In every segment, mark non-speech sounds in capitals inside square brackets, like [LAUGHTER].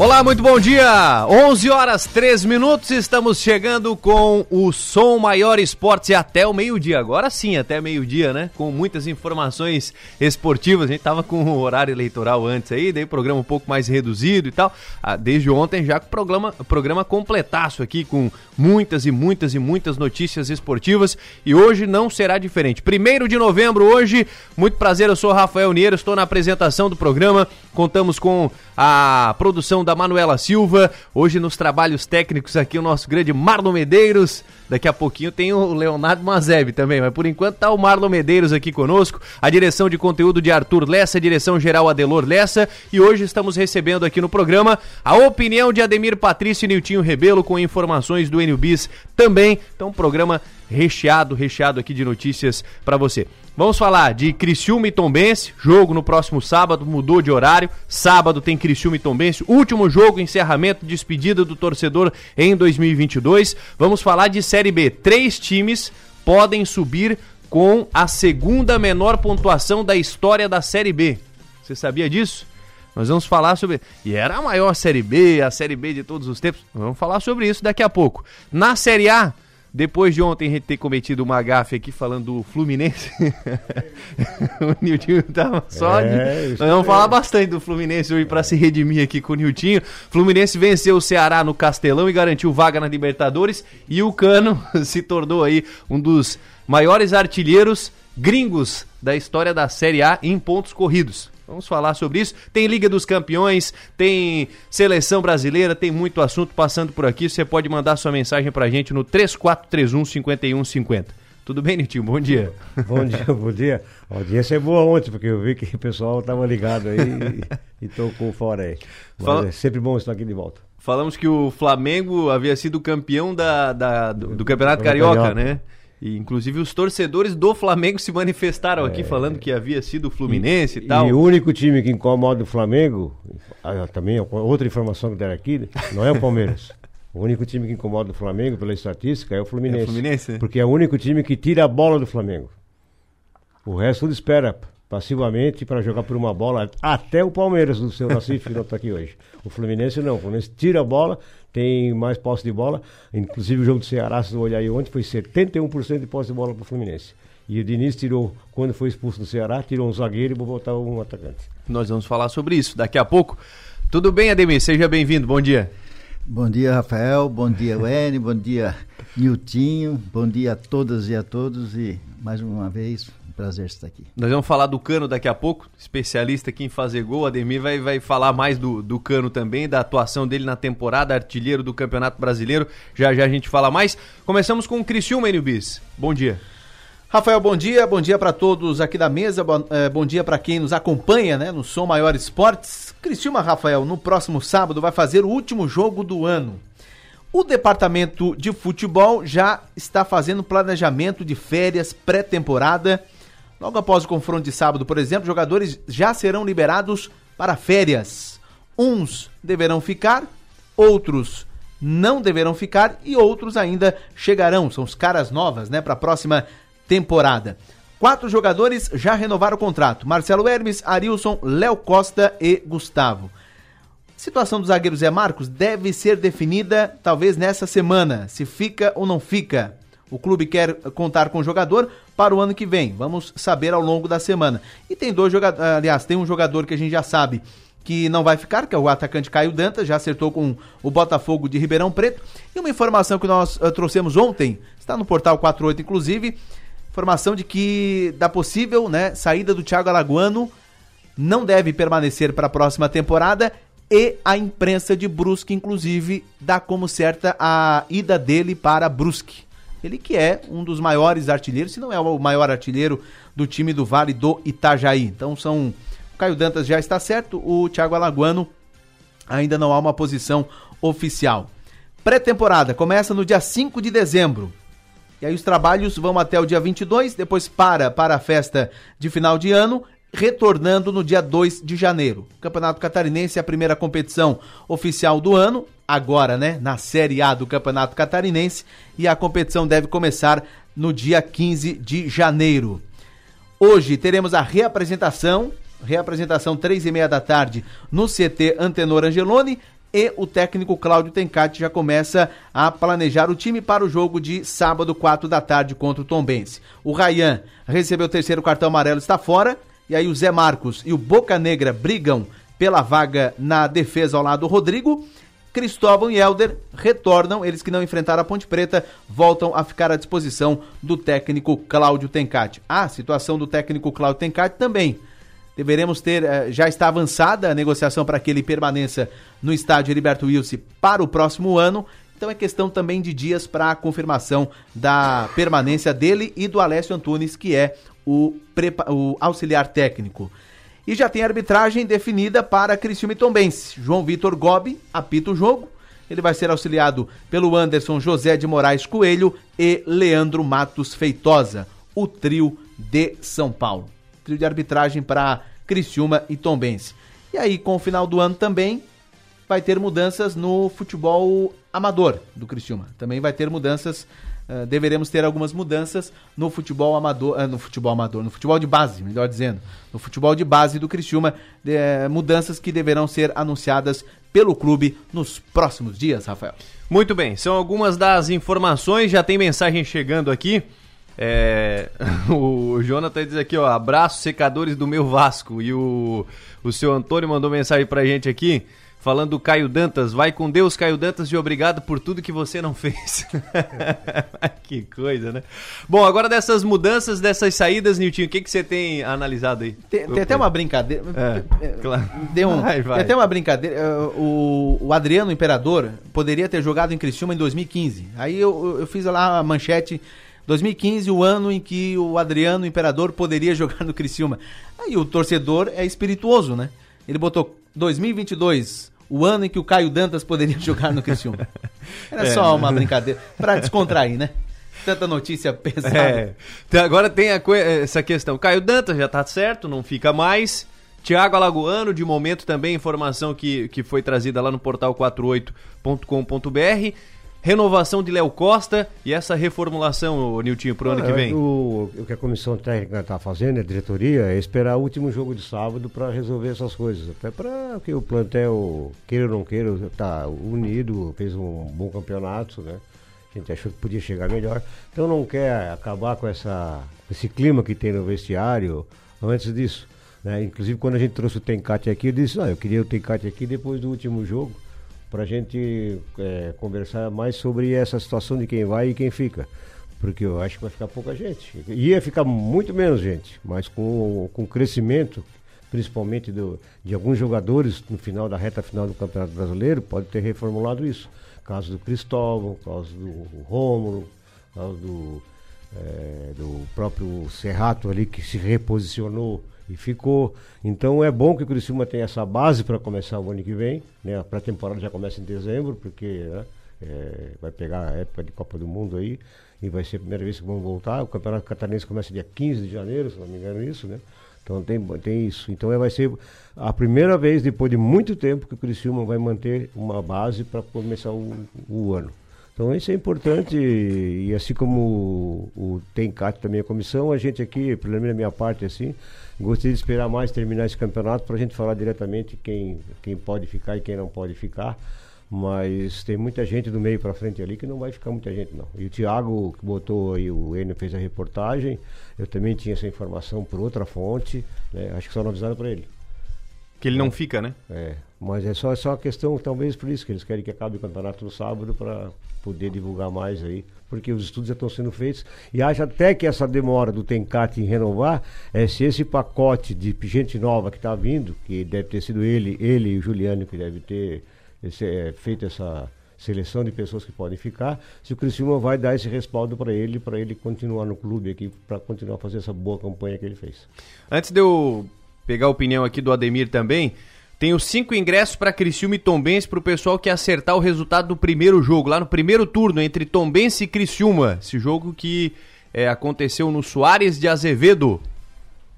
Olá, muito bom dia. 11 horas 3 minutos. Estamos chegando com o Som Maior Esportes até o meio-dia. Agora sim, até meio-dia, né? Com muitas informações esportivas. A gente tava com o horário eleitoral antes aí, daí o programa um pouco mais reduzido e tal. Ah, desde ontem já com o programa, programa completaço aqui com muitas e muitas e muitas notícias esportivas e hoje não será diferente. Primeiro de novembro hoje. Muito prazer, eu sou Rafael Niero, estou na apresentação do programa. Contamos com a produção da Manuela Silva. Hoje nos trabalhos técnicos aqui o nosso grande Marlon Medeiros. Daqui a pouquinho tem o Leonardo Mazeb também, mas por enquanto tá o Marlon Medeiros aqui conosco. A direção de conteúdo de Arthur Lessa, a direção geral Adelor Lessa. E hoje estamos recebendo aqui no programa a opinião de Ademir Patrício e Niltinho Rebelo com informações do NBIS também. Então, programa recheado, recheado aqui de notícias para você. Vamos falar de Criciúma e Tombense, jogo no próximo sábado, mudou de horário. Sábado tem Criciúma e Tombense, último jogo, encerramento, despedida do torcedor em 2022. Vamos falar de Série B. Três times podem subir com a segunda menor pontuação da história da Série B. Você sabia disso? Nós vamos falar sobre. E era a maior Série B, a Série B de todos os tempos. Vamos falar sobre isso daqui a pouco. Na Série A, depois de ontem a gente ter cometido uma gafe aqui falando do Fluminense, [LAUGHS] o Niltinho tava só. É, de... Nós vamos falar bastante do Fluminense hoje para se redimir aqui com o Niltinho. Fluminense venceu o Ceará no Castelão e garantiu vaga na Libertadores. E o Cano [LAUGHS] se tornou aí um dos maiores artilheiros gringos da história da Série A em pontos corridos. Vamos falar sobre isso. Tem Liga dos Campeões, tem Seleção Brasileira, tem muito assunto passando por aqui. Você pode mandar sua mensagem pra gente no 3431 5150. Tudo bem, Nitinho? Bom dia. Bom dia, bom dia. A audiência é boa ontem, porque eu vi que o pessoal estava ligado aí e, e tocou fora aí. Fala... é sempre bom estar aqui de volta. Falamos que o Flamengo havia sido campeão da, da do, do, Campeonato Carioca, Carioca, né? E, inclusive os torcedores do Flamengo se manifestaram aqui é... falando que havia sido o Fluminense e, e tal. E o único time que incomoda o Flamengo, ah, também outra informação que deram aqui, não é o Palmeiras. [LAUGHS] O único time que incomoda o Flamengo, pela estatística, é o Fluminense. É o Fluminense? Porque é o único time que tira a bola do Flamengo. O resto tudo espera passivamente para jogar por uma bola, até o Palmeiras, do seu que não está aqui hoje. O Fluminense não, o Fluminense tira a bola, tem mais posse de bola. Inclusive o jogo do Ceará, se você olhar aí ontem, foi 71% de posse de bola para o Fluminense. E o Diniz tirou, quando foi expulso do Ceará, tirou um zagueiro e botar um atacante. Nós vamos falar sobre isso daqui a pouco. Tudo bem, Ademir? Seja bem-vindo. Bom dia. Bom dia, Rafael. Bom dia, Wene. Bom dia, Niltinho. Bom dia a todas e a todos. E mais uma vez, prazer estar aqui. Nós vamos falar do Cano daqui a pouco, especialista aqui em fazer gol. Ademir vai, vai falar mais do, do Cano também, da atuação dele na temporada, artilheiro do Campeonato Brasileiro. Já já a gente fala mais. Começamos com o Criciúma, Enilbis. Bom dia. Rafael, bom dia, bom dia para todos aqui da mesa, bom, é, bom dia para quem nos acompanha, né, no Som Maior Esportes. Criciúma, Rafael, no próximo sábado vai fazer o último jogo do ano. O departamento de futebol já está fazendo planejamento de férias pré-temporada Logo após o confronto de sábado, por exemplo, jogadores já serão liberados para férias. Uns deverão ficar, outros não deverão ficar e outros ainda chegarão. São os caras novas, né, para a próxima temporada. Quatro jogadores já renovaram o contrato: Marcelo Hermes, Arilson, Léo Costa e Gustavo. A situação do zagueiro Zé Marcos deve ser definida talvez nessa semana, se fica ou não fica. O clube quer contar com o jogador para o ano que vem. Vamos saber ao longo da semana. E tem dois jogadores, aliás, tem um jogador que a gente já sabe que não vai ficar, que é o atacante Caio Dantas, já acertou com o Botafogo de Ribeirão Preto. E uma informação que nós uh, trouxemos ontem, está no portal 48 inclusive, informação de que da possível, né, saída do Thiago Alagoano não deve permanecer para a próxima temporada e a imprensa de Brusque inclusive dá como certa a ida dele para Brusque. Ele que é um dos maiores artilheiros, se não é o maior artilheiro do time do Vale do Itajaí. Então são. O Caio Dantas já está certo, o Thiago Alagoano ainda não há uma posição oficial. Pré-temporada começa no dia 5 de dezembro. E aí os trabalhos vão até o dia 22, depois para para a festa de final de ano retornando no dia 2 de janeiro. Campeonato Catarinense é a primeira competição oficial do ano, agora, né, na Série A do Campeonato Catarinense, e a competição deve começar no dia 15 de janeiro. Hoje teremos a reapresentação, reapresentação três e meia da tarde no CT Antenor Angeloni, e o técnico Cláudio Tencati já começa a planejar o time para o jogo de sábado, 4 da tarde, contra o Tombense. O Rayan recebeu o terceiro cartão amarelo, está fora, e aí o Zé Marcos e o Boca Negra brigam pela vaga na defesa ao lado do Rodrigo. Cristóvão e Helder retornam, eles que não enfrentaram a Ponte Preta, voltam a ficar à disposição do técnico Cláudio Tencati. A situação do técnico Cláudio Tencati também deveremos ter, eh, já está avançada a negociação para que ele permaneça no estádio Heriberto Wilson para o próximo ano. Então é questão também de dias para a confirmação da permanência dele e do Alessio Antunes, que é o, o auxiliar técnico. E já tem arbitragem definida para Criciúma e Tombense. João Vitor Gobi apita o jogo. Ele vai ser auxiliado pelo Anderson José de Moraes Coelho e Leandro Matos Feitosa, o trio de São Paulo. Trio de arbitragem para Criciúma e Tombense. E aí, com o final do ano também, vai ter mudanças no futebol amador do Criciúma. Também vai ter mudanças, uh, deveremos ter algumas mudanças no futebol amador, uh, no futebol amador, no futebol de base, melhor dizendo, no futebol de base do Criciúma, de, uh, mudanças que deverão ser anunciadas pelo clube nos próximos dias, Rafael. Muito bem, são algumas das informações, já tem mensagem chegando aqui. É, [LAUGHS] o Jonathan diz aqui, ó, abraço secadores do meu Vasco. E o, o seu Antônio mandou mensagem pra gente aqui, falando do Caio Dantas. Vai com Deus, Caio Dantas, e obrigado por tudo que você não [LAUGHS] fez. [LAUGHS] que coisa, né? Bom, agora dessas mudanças, dessas saídas, Nilton, o que, que você tem analisado aí? Tem, tem até uma brincadeira. É, é, claro. Deu um, [LAUGHS] vai, vai. Tem até uma brincadeira. O, o Adriano Imperador poderia ter jogado em Criciúma em 2015. Aí eu, eu fiz lá a manchete 2015, o ano em que o Adriano Imperador poderia jogar no Criciúma. Aí o torcedor é espirituoso, né? Ele botou 2022, o ano em que o Caio Dantas poderia [LAUGHS] jogar no Criciúma. Era é, só uma brincadeira, para descontrair, né? Tanta notícia pesada. É. Então, agora tem a, essa questão. Caio Dantas já tá certo, não fica mais. Tiago Alagoano, de momento também, informação que, que foi trazida lá no portal 48.com.br renovação de Léo Costa e essa reformulação, Niltinho, para o ano que vem? O, o, que a comissão técnica está fazendo, a diretoria, é esperar o último jogo de sábado para resolver essas coisas. Até para que o plantel, queira ou não queira, está unido, fez um bom campeonato, né? A gente achou que podia chegar melhor. Então não quer acabar com essa, esse clima que tem no vestiário antes disso. Né? Inclusive quando a gente trouxe o Tencate aqui, eu disse, ah, eu queria o Tencate aqui depois do último jogo para a gente é, conversar mais sobre essa situação de quem vai e quem fica. Porque eu acho que vai ficar pouca gente. Ia ficar muito menos gente, mas com, com o crescimento, principalmente do, de alguns jogadores no final da reta final do Campeonato Brasileiro, pode ter reformulado isso. Caso do Cristóvão, caso do Rômulo, caso do, é, do próprio Serrato ali que se reposicionou e ficou. Então é bom que o Criciúma tenha essa base para começar o ano que vem. Né? A pré-temporada já começa em dezembro, porque né? é, vai pegar a época de Copa do Mundo aí. E vai ser a primeira vez que vão voltar. O Campeonato Catarinense começa dia 15 de janeiro, se não me engano isso, né? Então tem, tem isso. Então é, vai ser a primeira vez, depois de muito tempo, que o Criciúma vai manter uma base para começar o, o ano. Então isso é importante e, assim como o, o Tencat também a comissão, a gente aqui, pelo menos da minha parte assim, gostaria de esperar mais terminar esse campeonato para a gente falar diretamente quem, quem pode ficar e quem não pode ficar. Mas tem muita gente do meio para frente ali que não vai ficar muita gente não. E o Thiago que botou aí, o Enio fez a reportagem, eu também tinha essa informação por outra fonte, né? acho que só não avisaram para ele. Que ele não fica, né? É, mas é só, é só uma questão, talvez por isso, que eles querem que acabe o campeonato no sábado para poder divulgar mais aí, porque os estudos já estão sendo feitos. E acho até que essa demora do Tencat em renovar é se esse pacote de gente nova que está vindo, que deve ter sido ele, ele e o Juliano que deve ter esse, é, feito essa seleção de pessoas que podem ficar, se o Criciúma vai dar esse respaldo para ele, para ele continuar no clube aqui, para continuar a fazer essa boa campanha que ele fez. Antes de eu pegar a opinião aqui do Ademir também, tenho cinco ingressos para Criciúma e Tombense para o pessoal que acertar o resultado do primeiro jogo, lá no primeiro turno, entre Tombense e Criciúma. Esse jogo que é, aconteceu no Soares de Azevedo.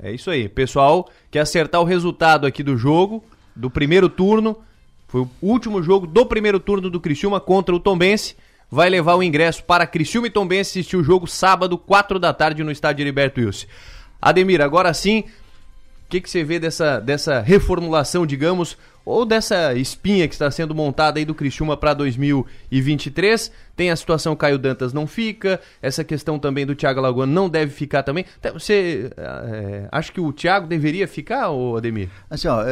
É isso aí. Pessoal que acertar o resultado aqui do jogo, do primeiro turno, foi o último jogo do primeiro turno do Criciúma contra o Tombense. Vai levar o ingresso para Criciúma e Tombense assistir o jogo sábado, 4 da tarde, no estádio Heriberto Wilson. Ademir, agora sim, que, que você vê dessa, dessa reformulação, digamos, ou dessa espinha que está sendo montada aí do Criciúma para 2023. Tem a situação Caio Dantas não fica, essa questão também do Thiago Lagoa não deve ficar também. Você é, acha que o Thiago deveria ficar, ou Ademir? Assim, ó,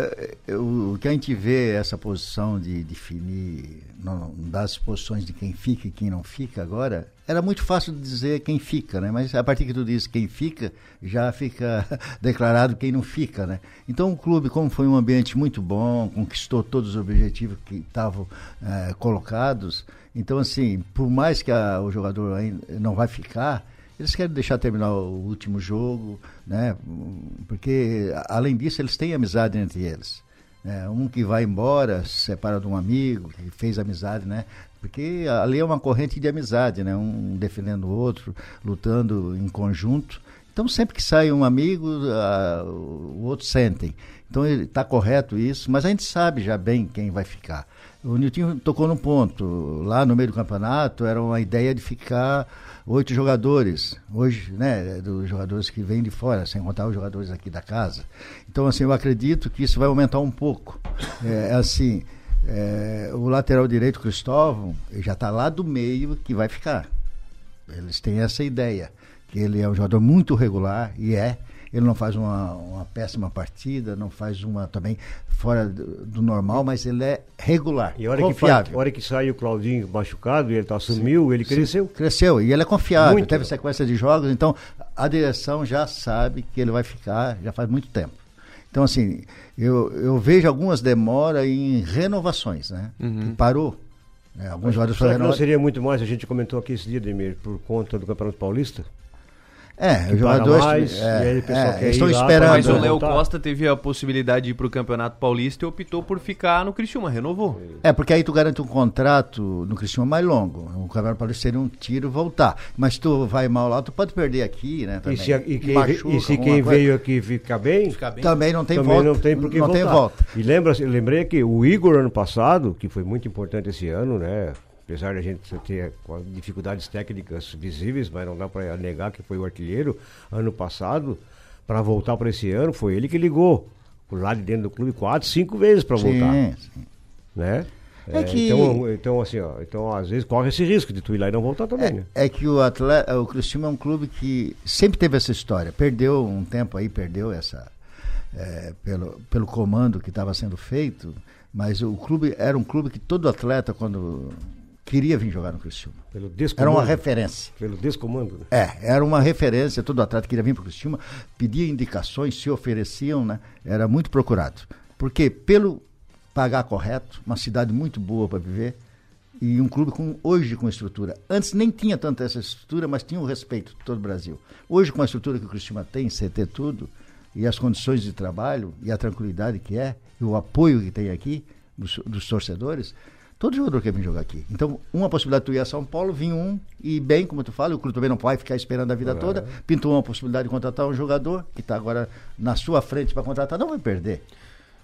o que a gente vê essa posição de definir não, das posições de quem fica e quem não fica agora, era muito fácil dizer quem fica, né? Mas a partir que tu diz quem fica, já fica [LAUGHS] declarado quem não fica, né? Então o clube, como foi um ambiente muito bom, conquistou todos os objetivos que estavam é, colocados, então, assim, por mais que a, o jogador ainda não vai ficar, eles querem deixar terminar o último jogo, né? Porque, além disso, eles têm amizade entre eles. Né? Um que vai embora, se separa de um amigo, que fez amizade, né? Porque ali é uma corrente de amizade, né? Um defendendo o outro, lutando em conjunto. Então, sempre que sai um amigo, a, o outro sentem. Então, está correto isso, mas a gente sabe já bem quem vai ficar. O Nilton tocou num ponto. Lá no meio do campeonato era uma ideia de ficar oito jogadores. Hoje, né, dos jogadores que vêm de fora, sem contar os jogadores aqui da casa. Então, assim, eu acredito que isso vai aumentar um pouco. É, assim, é, o lateral direito, Cristóvão, ele já está lá do meio que vai ficar. Eles têm essa ideia, que ele é um jogador muito regular, e é ele não faz uma, uma péssima partida, não faz uma também fora do, do normal, mas ele é regular, e hora confiável. Que, hora que sai o Claudinho machucado e ele tá, assumiu, Sim. ele cresceu. Sim, cresceu, e ele é confiável, muito. teve sequência de jogos, então a direção já sabe que ele vai ficar, já faz muito tempo. Então, assim, eu, eu vejo algumas demoras em renovações, né? Uhum. parou. Né? Alguns jogadores Não seria muito mais, a gente comentou aqui esse dia, Demir, por conta do Campeonato Paulista? É, os jogadores mais, é, é, estão esperando. Mas o Léo Costa teve a possibilidade de ir para o Campeonato Paulista e optou por ficar no Criciúma, renovou. É, porque aí tu garante um contrato no Criciúma mais longo. O Campeonato Paulista seria um tiro voltar. Mas tu vai mal lá, tu pode perder aqui, né? Também. E se, e quem, Machuca, e se quem veio aqui ficar bem, ficar bem, também não tem também volta. não tem por que não voltar. Tem volta. E lembra, lembrei que o Igor ano passado, que foi muito importante esse ano, né? Apesar de a gente ter dificuldades técnicas visíveis, mas não dá para negar que foi o artilheiro ano passado, para voltar para esse ano, foi ele que ligou por lá de dentro do clube quatro, cinco vezes para voltar. Sim. Né? É, é que... então, então, assim, ó, então, às vezes corre esse risco de tu ir lá e não voltar também. É, né? é que o atleta, o é um clube que sempre teve essa história. Perdeu um tempo aí, perdeu essa é, pelo, pelo comando que estava sendo feito, mas o clube era um clube que todo atleta quando queria vir jogar no Criciúma. Era uma referência. Pelo descomando. Né? É, era uma referência. Todo atleta queria vir para o Criciúma, pedia indicações, se ofereciam, né? Era muito procurado. Porque pelo pagar correto, uma cidade muito boa para viver e um clube com hoje com estrutura. Antes nem tinha tanta essa estrutura, mas tinha o respeito de todo o Brasil. Hoje com a estrutura que o Criciúma tem, CT tudo, e as condições de trabalho e a tranquilidade que é, e o apoio que tem aqui dos, dos torcedores, Todo jogador quer vir jogar aqui. Então, uma possibilidade de tu ir a São Paulo, vinha um, e bem, como tu fala, o clube também não vai ficar esperando a vida é. toda. Pintou uma possibilidade de contratar um jogador que está agora na sua frente para contratar, não vai perder.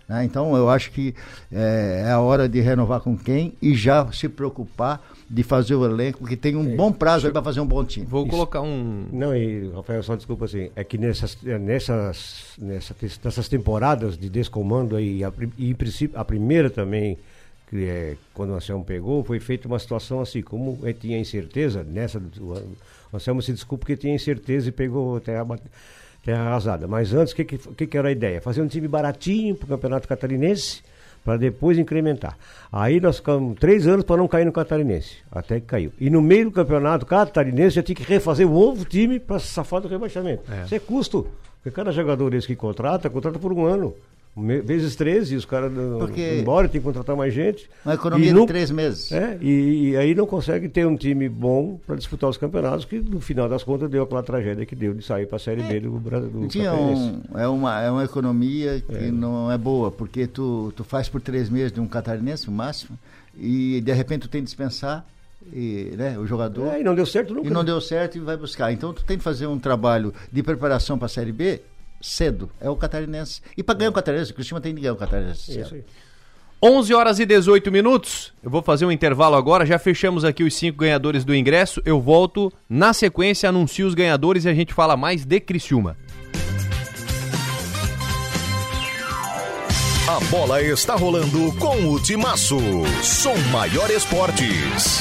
Né? Então, eu acho que é, é, a hora de renovar com quem e já se preocupar de fazer o elenco, porque tem um é, bom prazo para fazer um bom time. Vou Isso. colocar um. Não, e Rafael, só desculpa assim, é que nessas, nessas, nessas, nessas temporadas de descomando aí, a, e em princípio, a primeira também que é, quando o Anselmo pegou, foi feita uma situação assim, como ele tinha incerteza, nessa o Anselmo se desculpa porque tinha incerteza e pegou terra, terra arrasada. Mas antes, o que, que, que, era a ideia? Fazer um time baratinho para o Campeonato Catarinense, para depois incrementar. Aí nós ficamos três anos para não cair no Catarinense, até que caiu. E no meio do Campeonato Catarinense já tinha que refazer um novo time para safar do rebaixamento. É. Isso é custo. Porque cada jogador esse que contrata, contrata por um ano vezes 13, e os caras Porque embora, tem que contratar mais gente. Uma economia não, de três meses. É, e, e, aí não consegue ter um time bom para disputar os campeonatos, que no final das contas deu aquela tragédia que deu de sair para a Série é, B do Brasil. Um, é, uma, é uma economia que é. não é boa, porque tu, tu faz por três meses de um catarinense, o máximo, e de repente tu tem que dispensar e, né, o jogador. É, e não deu certo nunca. E não né? deu certo e vai buscar. Então tu tem que fazer um trabalho de preparação para a Série B cedo. É o catarinense. E para ganhar o catarinense, o Cristiano tem que ganhar o catarinense. Isso aí. 11 horas e 18 minutos. Eu vou fazer um intervalo agora. Já fechamos aqui os cinco ganhadores do ingresso. Eu volto na sequência, anuncio os ganhadores e a gente fala mais de Criciúma. A bola está rolando com o Timaço. Som Maior Esportes.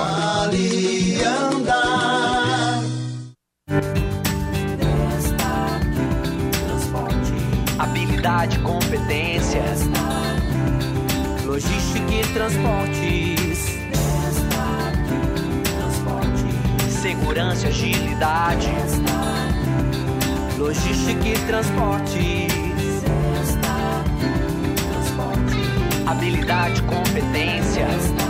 Alianda. Habilidade, competência, logística e transportes, segurança, agilidade, logística e transportes, habilidade, competência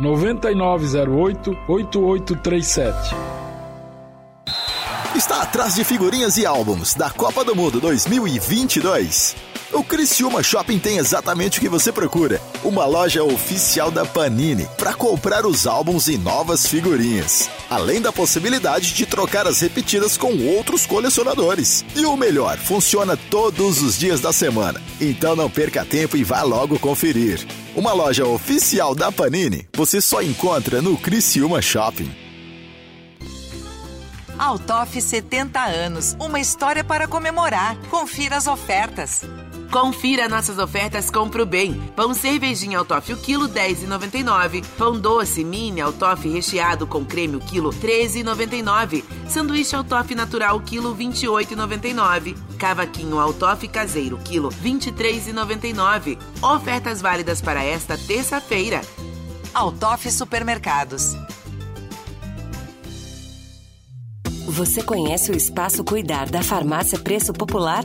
9908 8837. Está atrás de figurinhas e álbuns da Copa do Mundo 2022. O Criciúma Shopping tem exatamente o que você procura: uma loja oficial da Panini para comprar os álbuns e novas figurinhas, além da possibilidade de trocar as repetidas com outros colecionadores. E o melhor, funciona todos os dias da semana. Então não perca tempo e vá logo conferir. Uma loja oficial da Panini você só encontra no Criciúma Shopping. Altoff 70 anos, uma história para comemorar. Confira as ofertas. Confira nossas ofertas Compro Bem. Pão cervejinha Altoff o quilo 10,99. Pão doce mini Altoff recheado com creme o quilo 13,99. Sanduíche Altoff natural o quilo 28,99. Cavaquinho Altoff caseiro quilo 23,99. Ofertas válidas para esta terça-feira. Altoff Supermercados. Você conhece o Espaço Cuidar da Farmácia Preço Popular?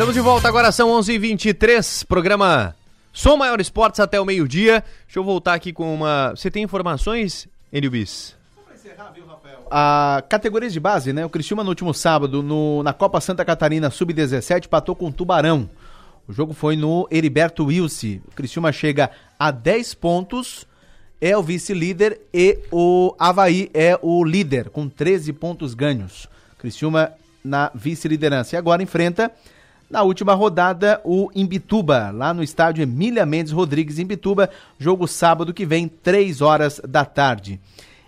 Estamos de volta, agora são 11 h 23 programa Som Maior Esportes até o meio-dia. Deixa eu voltar aqui com uma... Você tem informações, Enio Bis? A categoria de base, né? O Cristiúma no último sábado, no, na Copa Santa Catarina Sub-17, patou com o Tubarão. O jogo foi no Heriberto Wilson. O Criciúma chega a 10 pontos, é o vice-líder e o Havaí é o líder, com 13 pontos ganhos. Criciúma na vice-liderança. E agora enfrenta, na última rodada, o Imbituba, lá no estádio Emília Mendes Rodrigues, Imbituba. Jogo sábado que vem, 3 horas da tarde.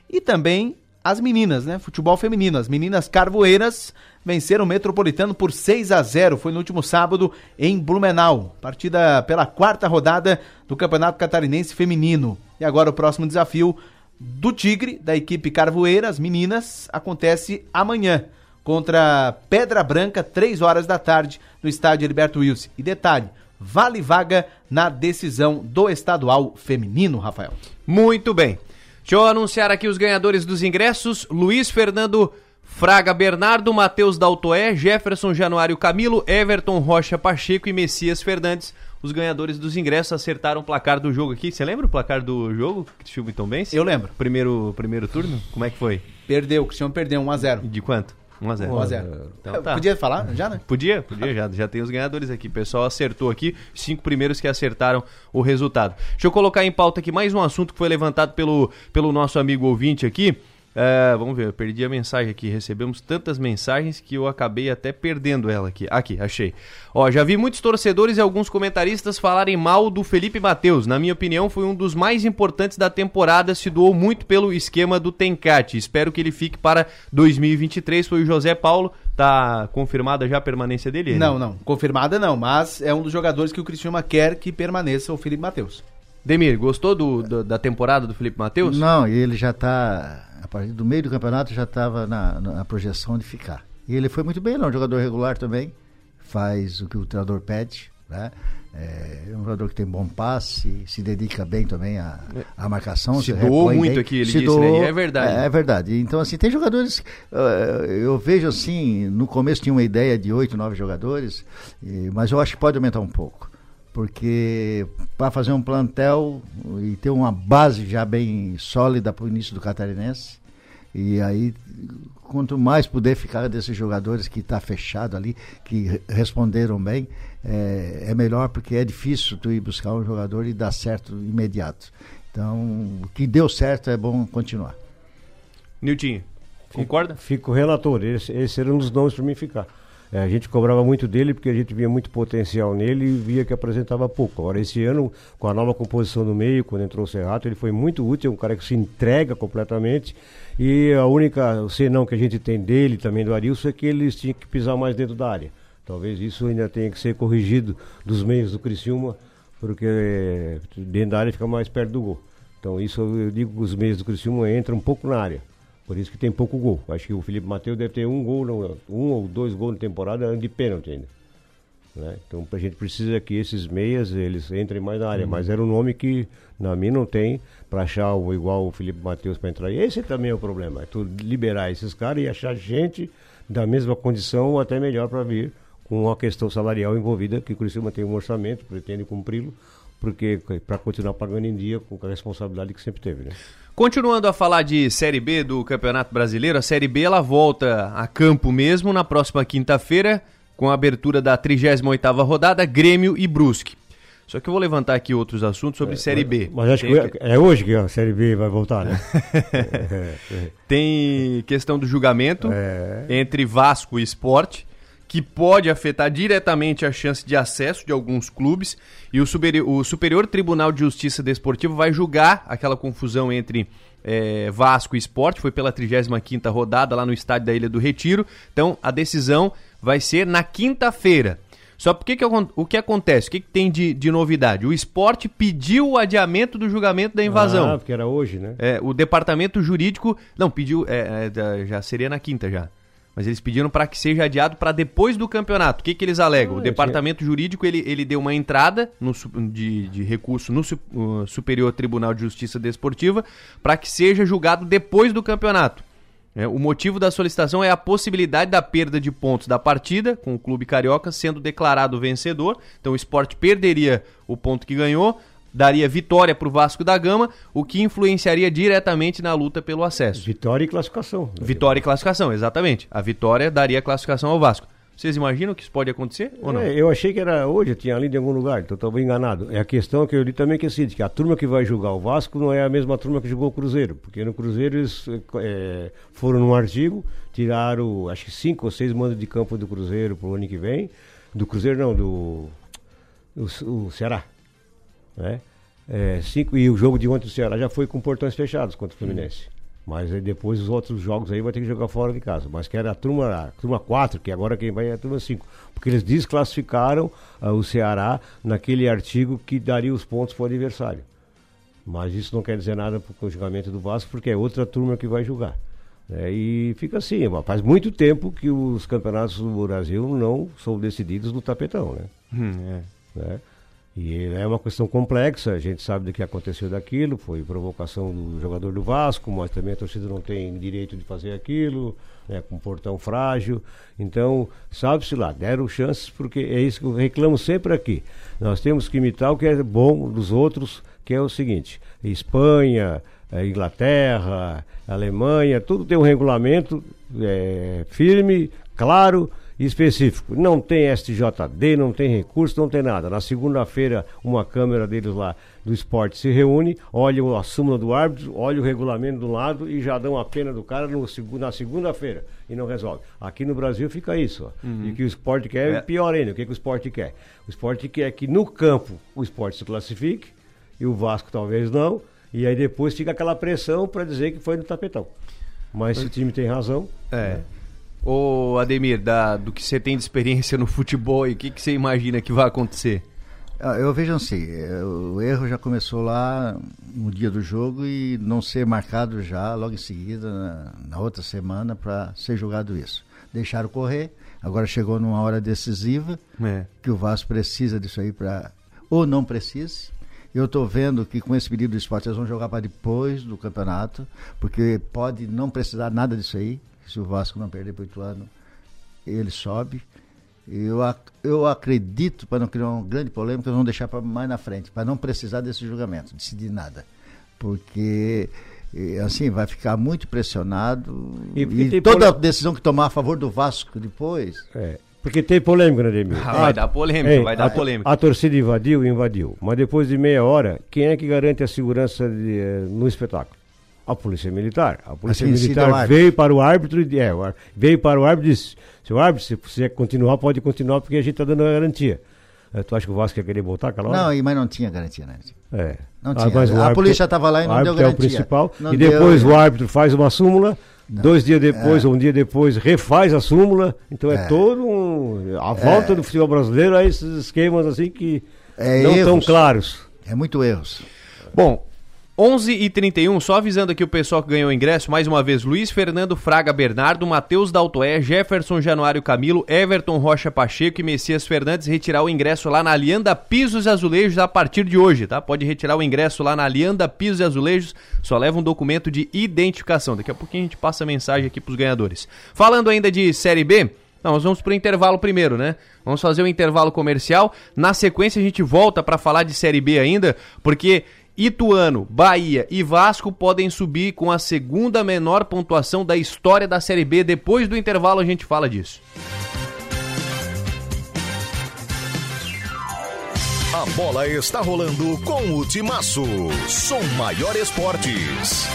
E também as meninas, né? Futebol feminino. As meninas carvoeiras venceram o Metropolitano por 6 a 0. Foi no último sábado em Blumenau. Partida pela quarta rodada do Campeonato Catarinense Feminino. E agora o próximo desafio do Tigre, da equipe Carvoeira, as meninas, acontece amanhã contra Pedra Branca, 3 horas da tarde, no estádio Heriberto Wilson. E detalhe, vale vaga na decisão do estadual feminino, Rafael. Muito bem. Deixa eu anunciar aqui os ganhadores dos ingressos: Luiz Fernando Fraga Bernardo, Matheus Daltoé, Jefferson Januário Camilo, Everton Rocha Pacheco e Messias Fernandes. Os ganhadores dos ingressos acertaram o placar do jogo aqui. Você lembra o placar do jogo que o Silvio bem? Eu lembro. Primeiro, primeiro turno? Como é que foi? Perdeu, o Cristiano perdeu 1x0. De quanto? 1x0. 1x0. Então, tá. Podia falar já, né? Podia, podia, já, já tem os ganhadores aqui. O pessoal acertou aqui, cinco primeiros que acertaram o resultado. Deixa eu colocar em pauta aqui mais um assunto que foi levantado pelo, pelo nosso amigo ouvinte aqui. É, vamos ver, eu perdi a mensagem aqui. Recebemos tantas mensagens que eu acabei até perdendo ela aqui. Aqui, achei. Ó, já vi muitos torcedores e alguns comentaristas falarem mal do Felipe Matheus. Na minha opinião, foi um dos mais importantes da temporada. Se doou muito pelo esquema do Tencate. Espero que ele fique para 2023. Foi o José Paulo. Tá confirmada já a permanência dele? Não, não. Confirmada não, mas é um dos jogadores que o Cristiano quer que permaneça o Felipe Matheus. Demir, gostou do, do, da temporada do Felipe Matheus? Não, ele já está a partir do meio do campeonato já estava na, na, projeção de ficar. E ele foi muito bem, ele é um jogador regular também, faz o que o treinador pede, né? É, é um jogador que tem bom passe, se dedica bem também à, à marcação. Se, se doou muito bem, aqui, ele disse, doou, né? E é verdade. É, é, verdade. Então, assim, tem jogadores. Uh, eu vejo assim, no começo tinha uma ideia de oito, nove jogadores, e, mas eu acho que pode aumentar um pouco porque para fazer um plantel e ter uma base já bem sólida para o início do catarinense, e aí quanto mais puder ficar desses jogadores que está fechado ali, que responderam bem, é, é, melhor porque é difícil tu ir buscar um jogador e dar certo imediato. Então, o que deu certo é bom continuar. Nilton, concorda? Fico, fico relator, esse, esse era um dos nomes para mim ficar. É, a gente cobrava muito dele porque a gente via muito potencial nele e via que apresentava pouco. Agora, esse ano, com a nova composição no meio, quando entrou o Serrato, ele foi muito útil, é um cara que se entrega completamente. E a única senão que a gente tem dele, também do Arilson, é que eles tinham que pisar mais dentro da área. Talvez isso ainda tenha que ser corrigido dos meios do Criciúma, porque é, dentro da área fica mais perto do gol. Então isso eu digo que os meios do Criciúma entram um pouco na área. Por isso que tem pouco gol. Acho que o Felipe Mateus deve ter um gol, um ou dois gols na temporada de pênalti ainda. Né? Então a gente precisa que esses meias eles entrem mais na área. Uhum. Mas era um nome que na mim não tem para achar o, igual o Felipe Mateus para entrar. E esse também é o problema. É tu liberar esses caras e achar gente da mesma condição ou até melhor para vir com uma questão salarial envolvida que o Criciúma tem um orçamento, pretende cumpri-lo, porque para continuar pagando em dia com a responsabilidade que sempre teve, né? Continuando a falar de Série B do Campeonato Brasileiro, a Série B ela volta a campo mesmo na próxima quinta-feira, com a abertura da 38ª rodada, Grêmio e Brusque. Só que eu vou levantar aqui outros assuntos sobre é, Série B. Mas acho Tem... que é hoje que a Série B vai voltar, né? [LAUGHS] Tem questão do julgamento é. entre Vasco e Esporte que pode afetar diretamente a chance de acesso de alguns clubes. E o Superior, o Superior Tribunal de Justiça Desportiva vai julgar aquela confusão entre é, Vasco e Esporte. Foi pela 35 rodada lá no estádio da Ilha do Retiro. Então a decisão vai ser na quinta-feira. Só porque que, o que acontece? O que, que tem de, de, novidade? O esporte pediu o adiamento do julgamento da invasão. Ah, porque era hoje, né? É, o departamento jurídico. Não, pediu. É, é, já seria na quinta já. Mas eles pediram para que seja adiado para depois do campeonato. O que, que eles alegam? Ah, o departamento jurídico ele, ele deu uma entrada no, de, de recurso no uh, Superior Tribunal de Justiça Desportiva para que seja julgado depois do campeonato. É, o motivo da solicitação é a possibilidade da perda de pontos da partida, com o clube carioca sendo declarado vencedor. Então o esporte perderia o ponto que ganhou, daria vitória para o Vasco da Gama, o que influenciaria diretamente na luta pelo acesso. Vitória e classificação. Vitória e classificação, exatamente. A vitória daria classificação ao Vasco. Vocês imaginam que isso pode acontecer ou não? É, eu achei que era hoje, tinha ali em algum lugar, então estava enganado. É a questão que eu li também que é o seguinte, que a turma que vai jogar o Vasco não é a mesma turma que jogou o Cruzeiro, porque no Cruzeiro eles é, foram num artigo, tiraram acho que cinco ou seis mandos de campo do Cruzeiro pro ano que vem, do Cruzeiro não, do, do, Ceará, né? É, cinco, e o jogo de ontem do Ceará já foi com portões fechados contra o Fluminense. Hum. Mas aí depois os outros jogos aí vai ter que jogar fora de casa. Mas que era a turma, a turma 4, que agora quem vai é a turma 5. Porque eles desclassificaram uh, o Ceará naquele artigo que daria os pontos para o adversário. Mas isso não quer dizer nada para o julgamento do Vasco, porque é outra turma que vai julgar. É, e fica assim, faz muito tempo que os campeonatos do Brasil não são decididos no tapetão, né? Hum, é. Né? E é uma questão complexa, a gente sabe do que aconteceu daquilo, foi provocação do jogador do Vasco, mas também a torcida não tem direito de fazer aquilo, né, com um portão frágil. Então, sabe-se lá, deram chances, porque é isso que eu reclamo sempre aqui. Nós temos que imitar o que é bom dos outros, que é o seguinte: Espanha, eh, Inglaterra, Alemanha, tudo tem um regulamento é, firme, claro específico. Não tem STJD, não tem recurso, não tem nada. Na segunda-feira, uma câmera deles lá do esporte se reúne, olha a súmula do árbitro, olha o regulamento do lado e já dão a pena do cara no, na segunda-feira e não resolve. Aqui no Brasil fica isso. Ó. Uhum. E o que o esporte quer é pior ainda. O que, que o esporte quer? O esporte quer que no campo o esporte se classifique e o Vasco talvez não. E aí depois fica aquela pressão para dizer que foi no tapetão. Mas se o time tem razão. É. Né? Ô Ademir, da, do que você tem de experiência no futebol e o que, que você imagina que vai acontecer? Ah, eu vejo assim, é, o erro já começou lá no dia do jogo e não ser marcado já logo em seguida, na, na outra semana, para ser julgado isso. Deixaram correr, agora chegou numa hora decisiva, é. que o Vasco precisa disso aí para. Ou não precise. Eu estou vendo que com esse pedido do esporte eles vão jogar para depois do campeonato, porque pode não precisar nada disso aí se o Vasco não perder para o Ituano, ele sobe. Eu, eu acredito, para não criar uma grande polêmica, vão deixar para mais na frente, para não precisar desse julgamento, decidir nada. Porque assim, vai ficar muito pressionado. E, e toda decisão que tomar a favor do Vasco depois. É, porque tem polêmica, né, Demir? Ah, vai dar polêmica, vai dar a, polêmica. A torcida invadiu, invadiu. Mas depois de meia hora, quem é que garante a segurança de, eh, no espetáculo? A polícia militar. A polícia assim, militar veio para o árbitro e é, veio para o árbitro e disse: seu árbitro, se você continuar, pode continuar, porque a gente está dando a garantia. É, tu acha que o Vasco ia querer voltar aquela hora? Não, mas não tinha garantia, né? É. Não tinha. Ah, a polícia estava lá e não deu garantia. é o principal. Não e depois deu... o árbitro faz uma súmula, não. dois dias depois, é. um dia depois, refaz a súmula. Então é, é todo um. A volta é. do futebol brasileiro a esses esquemas assim que é não estão claros. É muito erros. Bom, 11 e 31 só avisando aqui o pessoal que ganhou o ingresso, mais uma vez, Luiz Fernando Fraga Bernardo, Matheus Daltoé, Jefferson Januário Camilo, Everton Rocha Pacheco e Messias Fernandes retirar o ingresso lá na Alianda Pisos e Azulejos a partir de hoje, tá? Pode retirar o ingresso lá na Alianda Pisos e Azulejos, só leva um documento de identificação. Daqui a pouquinho a gente passa a mensagem aqui pros ganhadores. Falando ainda de Série B, não, nós vamos pro intervalo primeiro, né? Vamos fazer o um intervalo comercial. Na sequência a gente volta para falar de Série B ainda, porque Ituano, Bahia e Vasco podem subir com a segunda menor pontuação da história da Série B. Depois do intervalo a gente fala disso. A bola está rolando com o Timaço. Som Maior Esportes.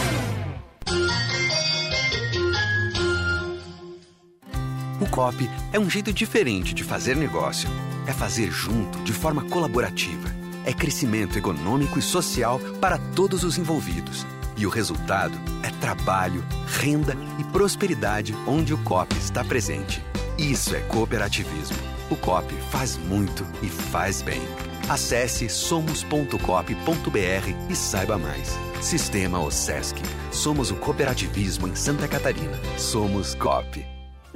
O COP é um jeito diferente de fazer negócio. É fazer junto, de forma colaborativa é crescimento econômico e social para todos os envolvidos. E o resultado é trabalho, renda e prosperidade onde o COP está presente. Isso é cooperativismo. O COP faz muito e faz bem. Acesse somos.cop.br e saiba mais. Sistema OSESC. Somos o cooperativismo em Santa Catarina. Somos COP.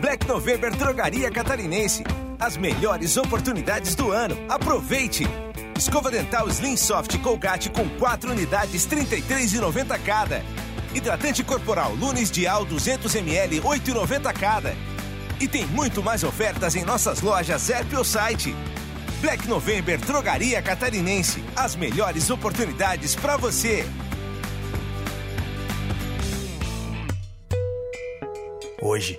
Black November Drogaria Catarinense. As melhores oportunidades do ano. Aproveite! Escova dental Slim Soft Colgate com 4 unidades, R$ 33,90 cada. Hidratante corporal Lunes Dial 200ml, 8,90 cada. E tem muito mais ofertas em nossas lojas app ou site. Black November Drogaria Catarinense. As melhores oportunidades para você. Hoje,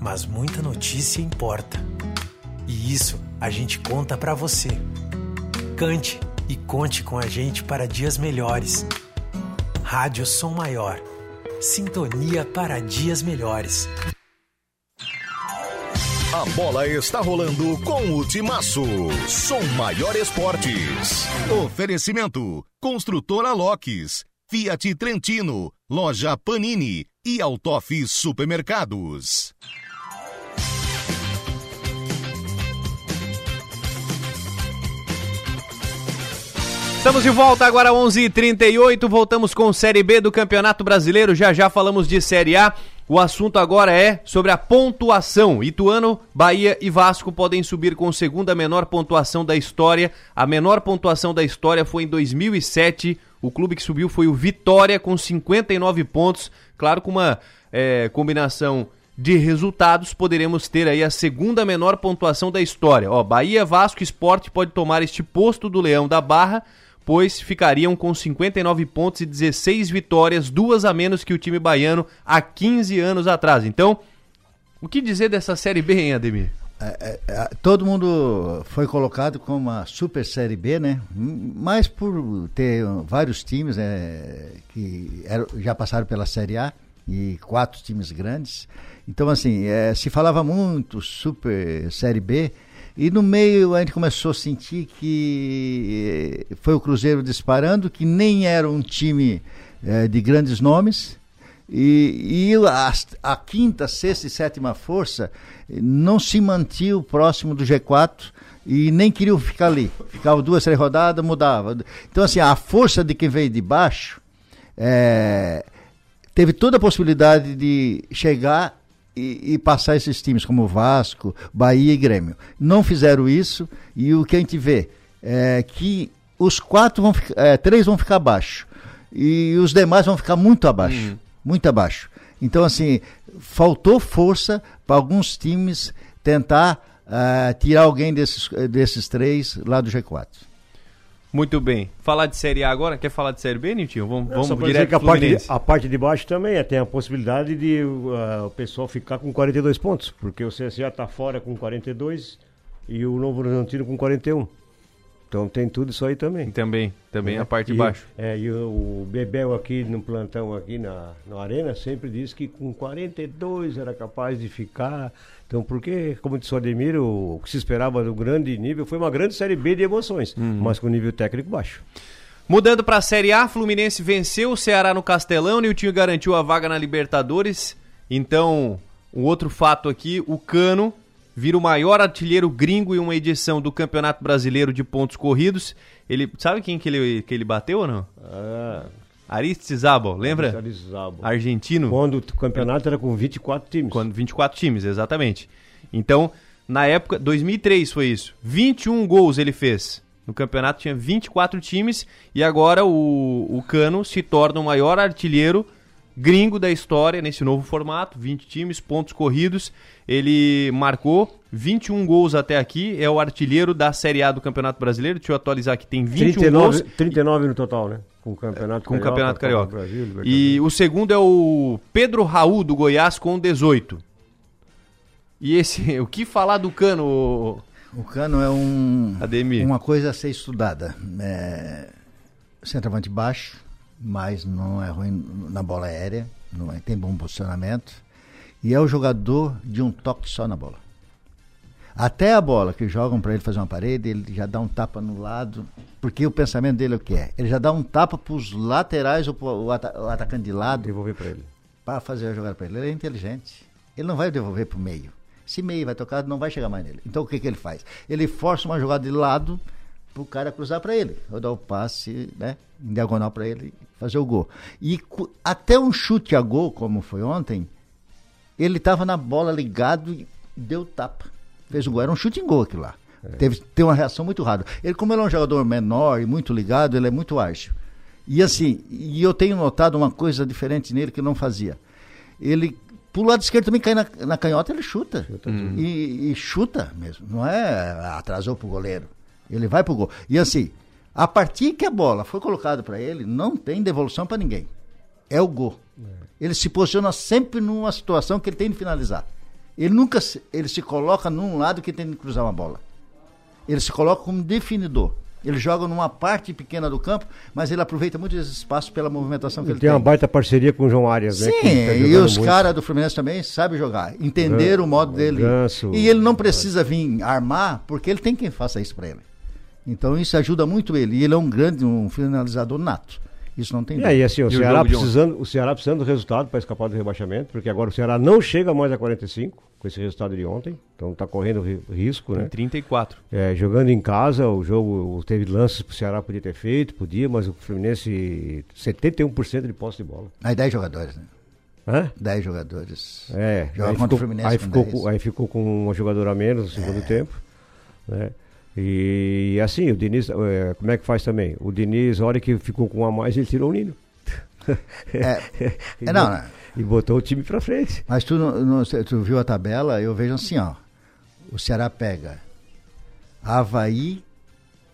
mas muita notícia importa. E isso a gente conta para você. Cante e conte com a gente para dias melhores. Rádio Som Maior. Sintonia para dias melhores. A bola está rolando com o Timaço. Som Maior Esportes. Oferecimento: Construtora Locks, Fiat Trentino, Loja Panini e Autof Supermercados. Estamos de volta agora 11:38. Voltamos com Série B do Campeonato Brasileiro. Já já falamos de Série A. O assunto agora é sobre a pontuação. Ituano, Bahia e Vasco podem subir com segunda menor pontuação da história. A menor pontuação da história foi em 2007. O clube que subiu foi o Vitória com 59 pontos. Claro, com uma é, combinação de resultados, poderemos ter aí a segunda menor pontuação da história. Ó, Bahia, Vasco, Esporte pode tomar este posto do Leão da Barra, pois ficariam com 59 pontos e 16 vitórias, duas a menos que o time baiano há 15 anos atrás. Então, o que dizer dessa Série B, hein, Ademir? É, é, é, todo mundo foi colocado como uma super série B, né? Mas por ter vários times né, que eram, já passaram pela série A e quatro times grandes. Então, assim, é, se falava muito super série B. E no meio a gente começou a sentir que foi o Cruzeiro disparando, que nem era um time é, de grandes nomes. E, e a, a, quinta, sexta e sétima força não se mantinham próximo do G4 e nem queriam ficar ali. Ficava duas, três rodadas, mudava. Então, assim, a força de quem veio de baixo é, teve toda a possibilidade de chegar e, e, passar esses times como Vasco, Bahia e Grêmio. Não fizeram isso e o que a gente vê é que os quatro vão é, três vão ficar abaixo e os demais vão ficar muito abaixo. Uhum muito abaixo. Então, assim, faltou força para alguns times tentar uh, tirar alguém desses, desses três lá do G4. Muito bem. Falar de Série A agora? Quer falar de Série B, Nilton? Vamos, Não, vamos direto que a parte, de, a parte de baixo também é, tem a possibilidade de uh, o pessoal ficar com 42 pontos, porque o CSA está fora com 42 e o Novo Horizontino com 41. Então tem tudo isso aí também. Também, também é, a parte de baixo. É, e o, o, Bebel aqui no plantão aqui na, na arena sempre disse que com 42 era capaz de ficar. Então, porque, como disse o Ademir, o, o que se esperava do grande nível foi uma grande série B de emoções, uhum. mas com nível técnico baixo. Mudando para a Série A, Fluminense venceu o Ceará no Castelão e o time garantiu a vaga na Libertadores. Então, um outro fato aqui, o Cano vira o maior artilheiro gringo em uma edição do Campeonato Brasileiro de pontos corridos. Ele sabe quem que ele, que ele bateu ou não? Ah. Aristizábal, lembra? Aristizábal. Argentino. Quando o campeonato era com 24 times. Quando 24 times, exatamente. Então, na época, 2003 foi isso. 21 gols ele fez. No campeonato tinha 24 times e agora o, o Cano se torna o maior artilheiro gringo da história nesse novo formato, 20 times, pontos corridos. Ele marcou 21 gols até aqui, é o artilheiro da Série A do Campeonato Brasileiro. Deixa eu atualizar aqui, tem 21 39, gols. 39 no total, né? Com o Campeonato com Carioca. Com o Campeonato Carioca. Brasil, e o segundo é o Pedro Raul do Goiás com 18. E esse, [LAUGHS] o que falar do Cano? O Cano é um Ademir. uma coisa a ser estudada. É, centroavante baixo, mas não é ruim na bola aérea, não é, tem bom posicionamento. E é o jogador de um toque só na bola. Até a bola que jogam para ele fazer uma parede, ele já dá um tapa no lado, porque o pensamento dele é o que é? Ele já dá um tapa para os laterais ou o, ata o atacante de lado. Devolver para ele. Para fazer a jogada para ele. Ele é inteligente. Ele não vai devolver para o meio. Se meio vai tocar, não vai chegar mais nele. Então o que, que ele faz? Ele força uma jogada de lado para o cara cruzar para ele. Ou dar o passe, né? Em diagonal para ele fazer o gol. E até um chute a gol, como foi ontem, ele estava na bola ligado e deu tapa. Fez o gol. Era um chute em gol aquilo lá. É. Teve, teve uma reação muito rápida. Ele, como ele é um jogador menor e muito ligado, ele é muito ágil. E assim, e eu tenho notado uma coisa diferente nele que não fazia. Ele, pro lado esquerdo também cai na, na canhota, ele chuta. chuta e, e, chuta mesmo. Não é atrasou pro goleiro. Ele vai pro gol. E assim, a partir que a bola foi colocada para ele, não tem devolução para ninguém. É o gol. É. Ele se posiciona sempre numa situação que ele tem de finalizar. Ele nunca se, ele se coloca num lado que tem de cruzar uma bola. Ele se coloca como definidor. Ele joga numa parte pequena do campo, mas ele aproveita muito esse espaço pela movimentação que ele, ele tem. Tem uma baita parceria com o João Arias, né? Sim, tá e os caras do Fluminense também sabem jogar, entender o modo dele. Ganso, e ele não precisa vir armar, porque ele tem quem faça isso para ele. Então isso ajuda muito ele. E ele é um grande, um finalizador nato. Isso não tem E aí, assim, o Ceará, precisando, o Ceará precisando do resultado para escapar do rebaixamento, porque agora o Ceará não chega mais a 45 com esse resultado de ontem, então está correndo risco, né? 34. É, jogando em casa, o jogo teve lances para o Ceará podia ter feito, podia, mas o Fluminense 71% de posse de bola. Aí 10 jogadores, né? Hã? 10 jogadores. É, Joga aí contra ficou, o Fluminense aí ficou, com, aí ficou com uma jogadora a menos no segundo é. tempo, né? E assim, o Diniz, é, como é que faz também? O Diniz, a hora que ficou com um a mais, ele tirou o Nino. é, [LAUGHS] é, não, né? E botou o time para frente. Mas tu, não, tu viu a tabela? Eu vejo assim, ó. O Ceará pega Havaí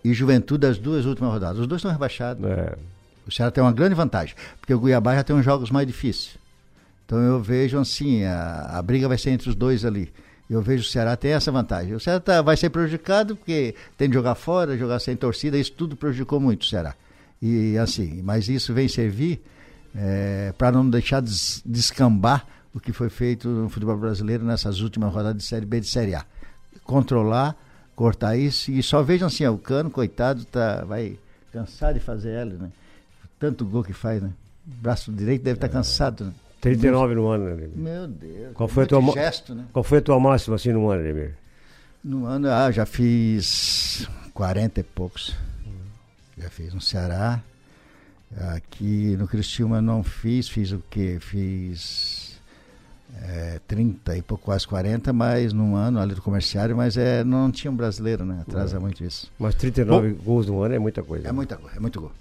e Juventude as duas últimas rodadas. Os dois estão rebaixados. É. O Ceará tem uma grande vantagem, porque o Cuiabá já tem uns jogos mais difíceis. Então eu vejo assim, a, a briga vai ser entre os dois ali. Eu vejo o Ceará tem essa vantagem. O Ceará tá, vai ser prejudicado porque tem de jogar fora, jogar sem torcida, isso tudo prejudicou muito o Ceará. E assim, mas isso vem servir é, para não deixar des, descambar o que foi feito no futebol brasileiro nessas últimas rodadas de Série B e de Série A. Controlar, cortar isso e só vejam assim, ó, o Cano, coitado, tá, vai cansar de fazer ela, né? Tanto gol que faz, né? Braço direito deve estar tá cansado, né? 39 no ano, né? Meu Deus. Qual foi, a tua, gesto, né? qual foi a tua máxima assim no ano, Ademir? No ano, ah, já fiz 40 e poucos. Já fiz no Ceará. Aqui no Cristiúma não fiz, fiz o quê? Fiz é, 30 e pouco, quase 40, mas num ano ali do comerciário, mas é, não tinha um brasileiro, né? Atrasa é. muito isso. Mas 39 Bom, gols no ano é muita coisa. É né? muita coisa, é muito gol.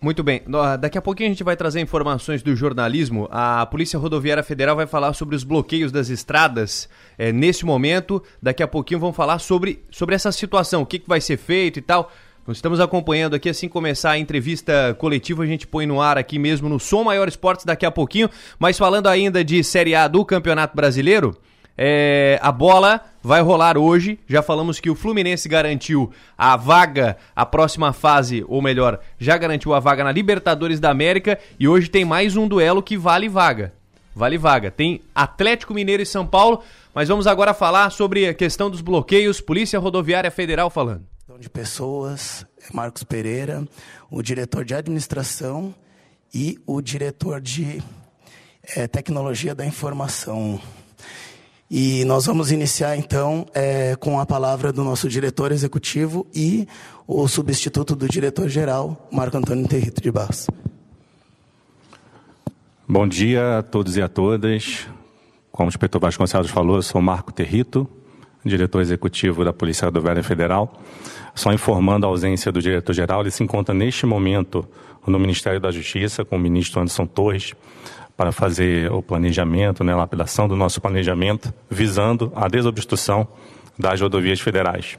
Muito bem. Daqui a pouquinho a gente vai trazer informações do jornalismo. A Polícia Rodoviária Federal vai falar sobre os bloqueios das estradas é, nesse momento. Daqui a pouquinho vão falar sobre, sobre essa situação, o que, que vai ser feito e tal. Nós estamos acompanhando aqui, assim começar a entrevista coletiva, a gente põe no ar aqui mesmo no Som Maior Esportes daqui a pouquinho. Mas falando ainda de Série A do Campeonato Brasileiro, é, a bola vai rolar hoje. Já falamos que o Fluminense garantiu a vaga, a próxima fase, ou melhor, já garantiu a vaga na Libertadores da América. E hoje tem mais um duelo que vale vaga. Vale vaga. Tem Atlético Mineiro e São Paulo. Mas vamos agora falar sobre a questão dos bloqueios. Polícia Rodoviária Federal falando. De pessoas, Marcos Pereira, o diretor de administração e o diretor de é, tecnologia da informação, e nós vamos iniciar então é, com a palavra do nosso diretor executivo e o substituto do diretor-geral, Marco Antônio Territo de Barros. Bom dia a todos e a todas. Como o inspetor Vasconcelos falou, eu sou Marco Territo, diretor executivo da Polícia Rodoviária Federal. Só informando a ausência do diretor-geral, ele se encontra neste momento no Ministério da Justiça com o ministro Anderson Torres para fazer o planejamento, né, a lapidação do nosso planejamento, visando a desobstrução das rodovias federais.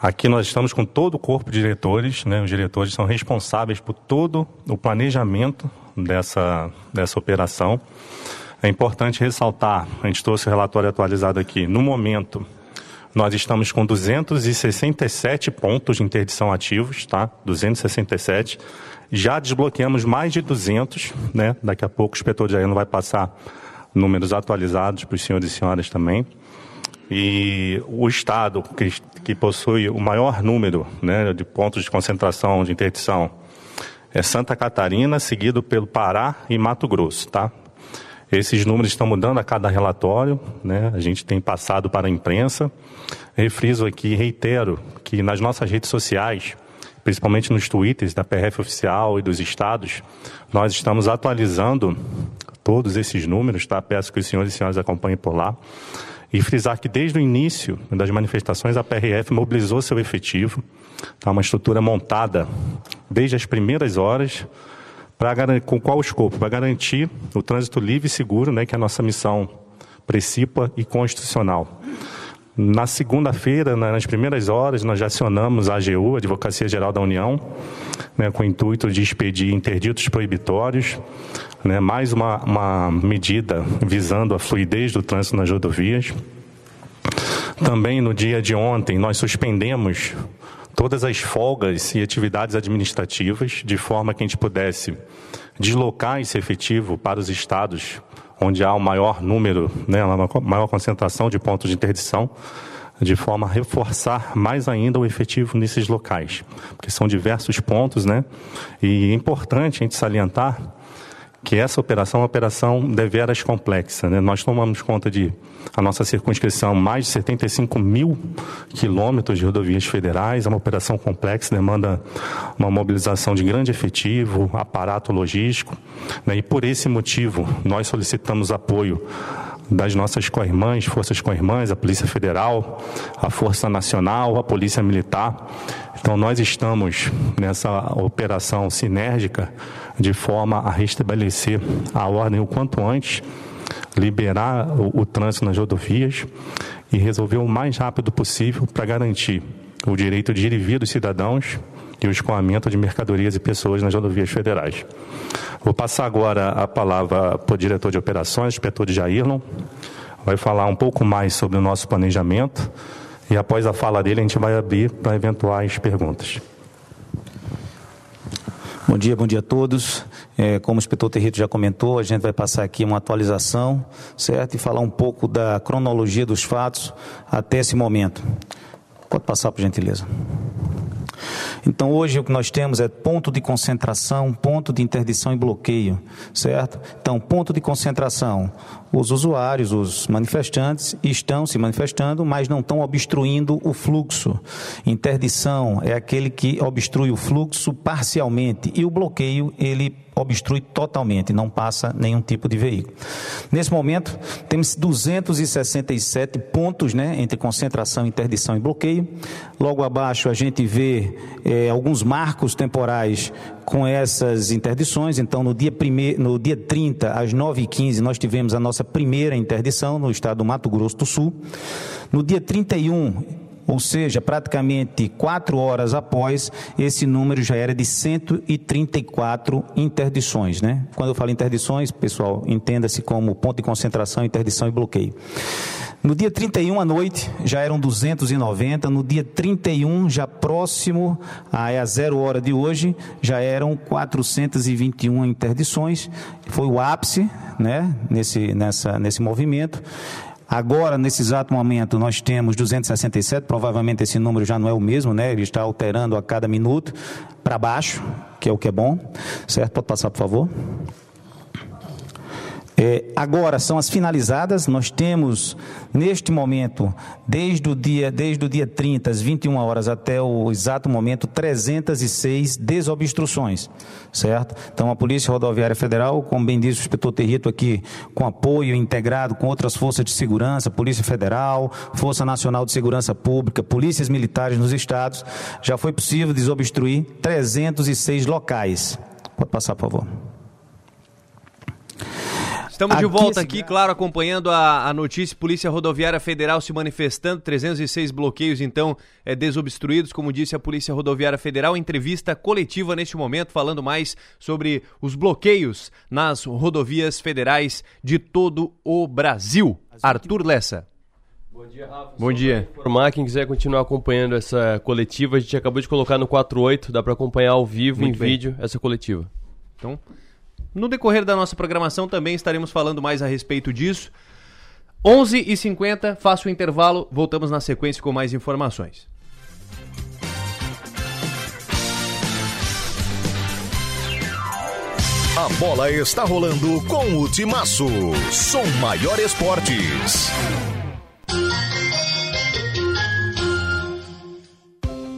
Aqui nós estamos com todo o corpo de diretores, né, os diretores são responsáveis por todo o planejamento dessa, dessa operação. É importante ressaltar, a gente trouxe o relatório atualizado aqui, no momento nós estamos com 267 pontos de interdição ativos, tá? 267 já desbloqueamos mais de 200, né? Daqui a pouco o inspetor de não vai passar números atualizados para os senhores e senhoras também. E o estado que, que possui o maior número né, de pontos de concentração de interdição é Santa Catarina, seguido pelo Pará e Mato Grosso, tá? Esses números estão mudando a cada relatório, né? A gente tem passado para a imprensa. Refriso aqui, reitero que nas nossas redes sociais principalmente nos twitters da PRF oficial e dos estados, nós estamos atualizando todos esses números, tá? Peço que os senhores e senhoras acompanhem por lá. E frisar que desde o início das manifestações a PRF mobilizou seu efetivo, tá? uma estrutura montada desde as primeiras horas, para com qual escopo? Para garantir o trânsito livre e seguro, né, que é a nossa missão precípua e constitucional. Na segunda-feira, nas primeiras horas, nós já acionamos a AGU, a Advocacia Geral da União, né, com o intuito de expedir interditos proibitórios, né, mais uma, uma medida visando a fluidez do trânsito nas rodovias. Também no dia de ontem, nós suspendemos todas as folgas e atividades administrativas, de forma que a gente pudesse deslocar esse efetivo para os estados onde há o um maior número, né, uma maior concentração de pontos de interdição, de forma a reforçar mais ainda o efetivo nesses locais, porque são diversos pontos, né? E é importante a gente salientar que essa operação é uma operação deveras complexa. Né? Nós tomamos conta de, a nossa circunscrição, mais de 75 mil quilômetros de rodovias federais, é uma operação complexa, demanda uma mobilização de grande efetivo, aparato logístico, né? e por esse motivo nós solicitamos apoio das nossas co-irmãs, forças co-irmãs, a Polícia Federal, a Força Nacional, a Polícia Militar. Então nós estamos nessa operação sinérgica de forma a restabelecer a ordem o quanto antes, liberar o, o trânsito nas rodovias e resolver o mais rápido possível para garantir o direito de ir e vir dos cidadãos e o escoamento de mercadorias e pessoas nas rodovias federais. Vou passar agora a palavra para o diretor de operações, inspetor de Jairlon, vai falar um pouco mais sobre o nosso planejamento e após a fala dele a gente vai abrir para eventuais perguntas. Bom dia, bom dia a todos. É, como o inspetor Territo já comentou, a gente vai passar aqui uma atualização, certo? E falar um pouco da cronologia dos fatos até esse momento. Pode passar, por gentileza. Então, hoje o que nós temos é ponto de concentração, ponto de interdição e bloqueio, certo? Então, ponto de concentração, os usuários, os manifestantes estão se manifestando, mas não estão obstruindo o fluxo. Interdição é aquele que obstrui o fluxo parcialmente e o bloqueio ele obstrui totalmente, não passa nenhum tipo de veículo. Nesse momento, temos 267 pontos né, entre concentração, interdição e bloqueio. Logo abaixo, a gente vê é, alguns marcos temporais com essas interdições. Então, no dia, primeiro, no dia 30, às 9h15, nós tivemos a nossa primeira interdição no estado do Mato Grosso do Sul. No dia 31, ou seja, praticamente quatro horas após, esse número já era de 134 interdições. Né? Quando eu falo interdições, pessoal, entenda-se como ponto de concentração, interdição e bloqueio. No dia 31 à noite já eram 290, no dia 31, já próximo a, a zero hora de hoje, já eram 421 interdições. Foi o ápice né, nesse, nessa, nesse movimento. Agora, nesse exato momento, nós temos 267, provavelmente esse número já não é o mesmo, né? Ele está alterando a cada minuto para baixo, que é o que é bom. Certo? Pode passar, por favor. É, agora são as finalizadas, nós temos neste momento, desde o dia, desde o dia 30, às 21 horas até o exato momento, 306 desobstruções, certo? Então a Polícia Rodoviária Federal, como bem disse o inspetor Territo aqui, com apoio integrado com outras forças de segurança, Polícia Federal, Força Nacional de Segurança Pública, polícias militares nos estados, já foi possível desobstruir 306 locais. Pode passar, por favor. Estamos de volta aqui, claro, acompanhando a, a, notícia. Polícia Rodoviária Federal se manifestando, 306 bloqueios, então, é, desobstruídos, como disse a Polícia Rodoviária Federal. Entrevista coletiva neste momento, falando mais sobre os bloqueios nas rodovias federais de todo o Brasil. Arthur Lessa. Bom dia, Rafa. Bom dia. Informar quem quiser continuar acompanhando essa coletiva, a gente acabou de colocar no 48, dá para acompanhar ao vivo, Muito em bem. vídeo, essa coletiva. Então, no decorrer da nossa programação também estaremos falando mais a respeito disso. 11h50, faço o intervalo, voltamos na sequência com mais informações. A bola está rolando com o Timaço. Som Maior Esportes.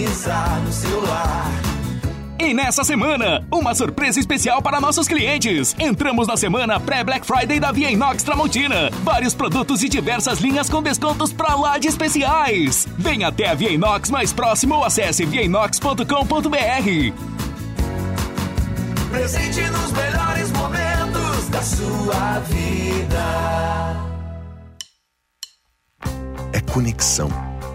Economizar no celular. E nessa semana, uma surpresa especial para nossos clientes. Entramos na semana pré-Black Friday da Via Inox Tramontina. Vários produtos e diversas linhas com descontos pra lá de especiais. Venha até a Via Inox mais próximo ou acesse viainox.com.br. Presente nos melhores momentos da sua vida. É conexão.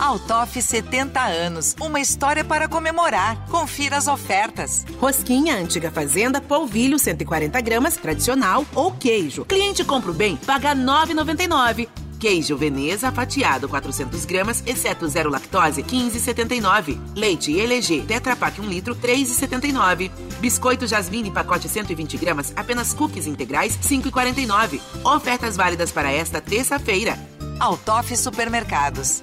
Altoff 70 anos, uma história para comemorar. Confira as ofertas. Rosquinha Antiga Fazenda, polvilho 140 gramas, tradicional ou queijo. Cliente compra o bem, paga 9,99. Queijo Veneza fatiado 400 gramas, exceto zero lactose, 15,79. Leite ELG Tetra Pak 1 litro, 3,79. Biscoito Jasmine pacote 120 gramas, apenas cookies integrais, 5,49. Ofertas válidas para esta terça-feira. Altoff Supermercados.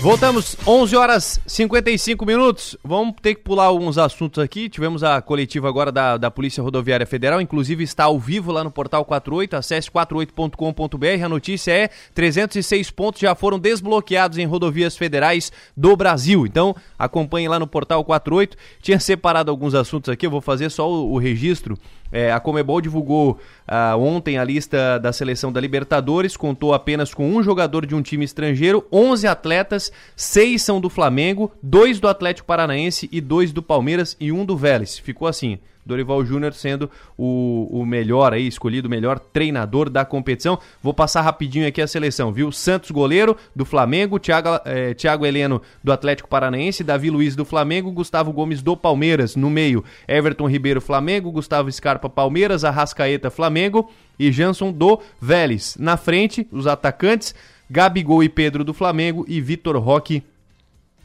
Voltamos, 11 horas 55 minutos. Vamos ter que pular alguns assuntos aqui. Tivemos a coletiva agora da, da Polícia Rodoviária Federal, inclusive está ao vivo lá no portal 48, acesse 48.com.br. A notícia é: 306 pontos já foram desbloqueados em rodovias federais do Brasil. Então, acompanhe lá no portal 48. Tinha separado alguns assuntos aqui, eu vou fazer só o, o registro. É, a Comebol divulgou uh, ontem a lista da seleção da Libertadores, contou apenas com um jogador de um time estrangeiro, 11 atletas, seis são do Flamengo, dois do Atlético Paranaense e dois do Palmeiras e um do Vélez. Ficou assim. Dorival Júnior sendo o, o melhor aí, escolhido o melhor treinador da competição. Vou passar rapidinho aqui a seleção, viu? Santos goleiro do Flamengo, Thiago, eh, Thiago Heleno do Atlético Paranaense, Davi Luiz do Flamengo, Gustavo Gomes do Palmeiras. No meio, Everton Ribeiro Flamengo, Gustavo Scarpa Palmeiras, Arrascaeta Flamengo e Janson do Vélez. Na frente, os atacantes, Gabigol e Pedro do Flamengo e Vitor Roque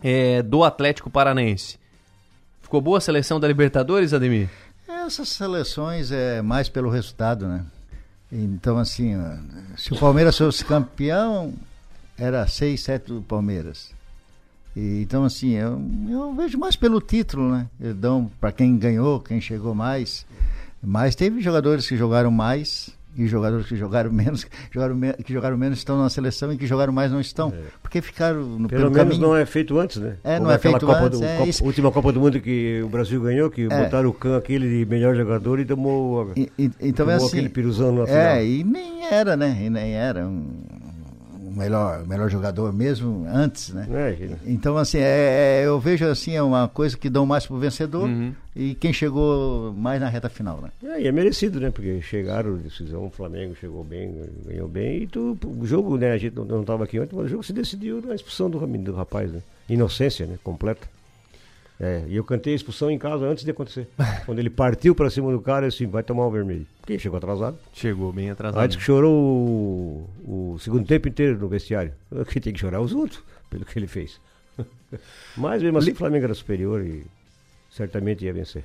eh, do Atlético Paranaense. Ficou boa a seleção da Libertadores, Ademir? Essas seleções é mais pelo resultado, né? Então, assim, se o Palmeiras fosse campeão, era 6, 7 do Palmeiras. E, então, assim, eu, eu vejo mais pelo título, né? Eles dão para quem ganhou, quem chegou mais. Mas teve jogadores que jogaram mais e jogadores que jogaram [LAUGHS] menos, jogaram me, que jogaram menos estão na seleção e que jogaram mais não estão. É. Porque ficaram no Pelo menos caminho. não é feito antes, né? É, não é feito Copa antes. Do, é Copa, última Copa do Mundo que o Brasil ganhou, que é. botaram o Can aquele de melhor jogador e tomou, e, e, então é tomou é assim, aquele piruzão na é, final. É, e nem era, né? E nem era um, melhor, melhor jogador mesmo antes, né? É, então, assim, é, é, eu vejo assim, é uma coisa que dão mais pro vencedor uhum. e quem chegou mais na reta final, né? É, e é merecido, né? Porque chegaram, decisão, o Flamengo chegou bem, ganhou bem, e tu, o jogo, né? A gente não estava aqui ontem, mas o jogo se decidiu na expulsão do, do rapaz, né? Inocência, né? Completa. É, e eu cantei a expulsão em casa antes de acontecer. [LAUGHS] Quando ele partiu pra cima do cara, assim, vai tomar o vermelho. Porque chegou atrasado. Chegou bem atrasado. Aí disse que chorou o, o, segundo tempo inteiro no vestiário. [LAUGHS] Quem tem que chorar os outros, pelo que ele fez. [LAUGHS] Mas mesmo assim, o Flamengo era superior e certamente ia vencer.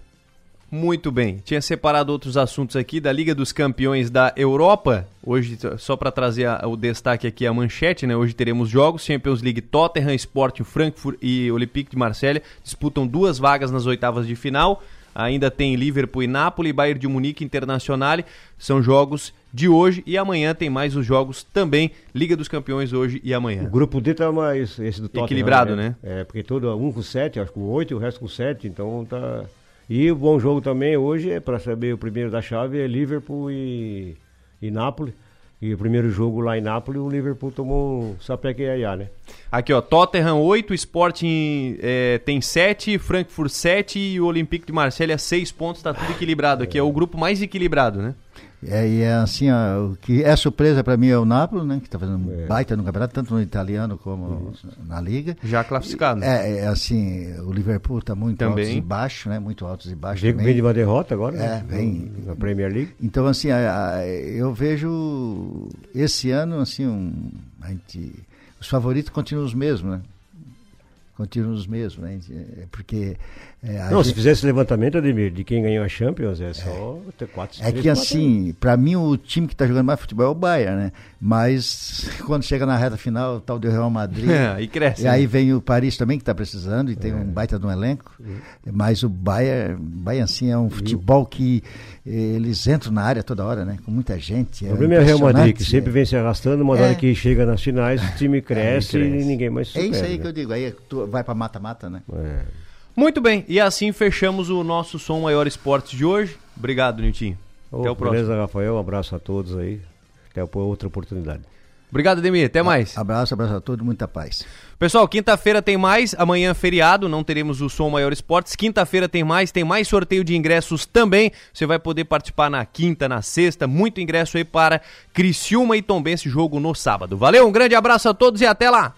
Muito bem. Tinha separado outros assuntos aqui da Liga dos Campeões da Europa. Hoje, só para trazer a, o destaque aqui, a manchete, né? Hoje teremos jogos. Champions League, Tottenham, Sporting, Frankfurt e Olympique de Marselha disputam duas vagas nas oitavas de final. Ainda tem Liverpool e Napoli, Bayern de Munique Internacional. São jogos de hoje e amanhã tem mais os jogos também. Liga dos Campeões hoje e amanhã. O grupo D tá mais esse do Tottenham. Equilibrado, né? É, porque todo um com 7, acho que com 8 e o resto com 7, então tá. E o bom jogo também hoje é para saber o primeiro da chave é Liverpool e, e Nápoles. E o primeiro jogo lá em Nápoles, o Liverpool tomou um sapeque iaiá, né? Aqui, ó, Tottenham 8, Sporting é, tem 7, Frankfurt 7 e o Olympique de Marselha 6 pontos, tá tudo equilibrado aqui. É o grupo mais equilibrado, né? É, e é assim, ó, o que é surpresa para mim é o Napoli, né, que está fazendo um é. baita no campeonato, tanto no italiano como Isso. na liga. Já classificado. É, é assim, o Liverpool está muito Também. altos e baixos, né, muito altos e baixos. Vem, vem de uma derrota agora, é, né? vem na Premier League. Então assim, a, a, eu vejo esse ano assim, um, gente, os favoritos continuam os mesmos, né? Continuam os mesmos, né? É, porque é, não, gente... se fizesse levantamento, Ademir, de quem ganhou a Champions, é só é. ter quatro É que assim, para mim o time que está jogando mais futebol é o Bayern, né? Mas [LAUGHS] quando chega na reta final, tal do Real Madrid. [LAUGHS] É, e cresce. E né? aí vem o Paris também, que está precisando, e tem um é. baita de um elenco. Uhum. Mas o Bayern, Bayern assim, é um futebol que eles entram na área toda hora, né? Com muita gente. O problema é o Real Madrid, que sempre vem se arrastando, mas na hora que chega nas finais, o time [LAUGHS] cresce, cresce. e ninguém mais supera, É isso aí né? que eu digo, aí tu vai para mata-mata, né? É. Muito bem, e assim fechamos o nosso Som Maior Esportes de hoje. Obrigado, Niltinho. Oh, Até o próximo. Beleza, Rafael. Um abraço a todos aí. Até outra oportunidade. Obrigado, Demir. Até mais. Abraço, abraço a todos, muita paz. Pessoal, quinta-feira tem mais, amanhã feriado, não teremos o Som Maior Esportes. Quinta-feira tem mais, tem mais sorteio de ingressos também. Você vai poder participar na quinta, na sexta, muito ingresso aí para Criciúma e Tombense jogo no sábado. Valeu, um grande abraço a todos e até lá.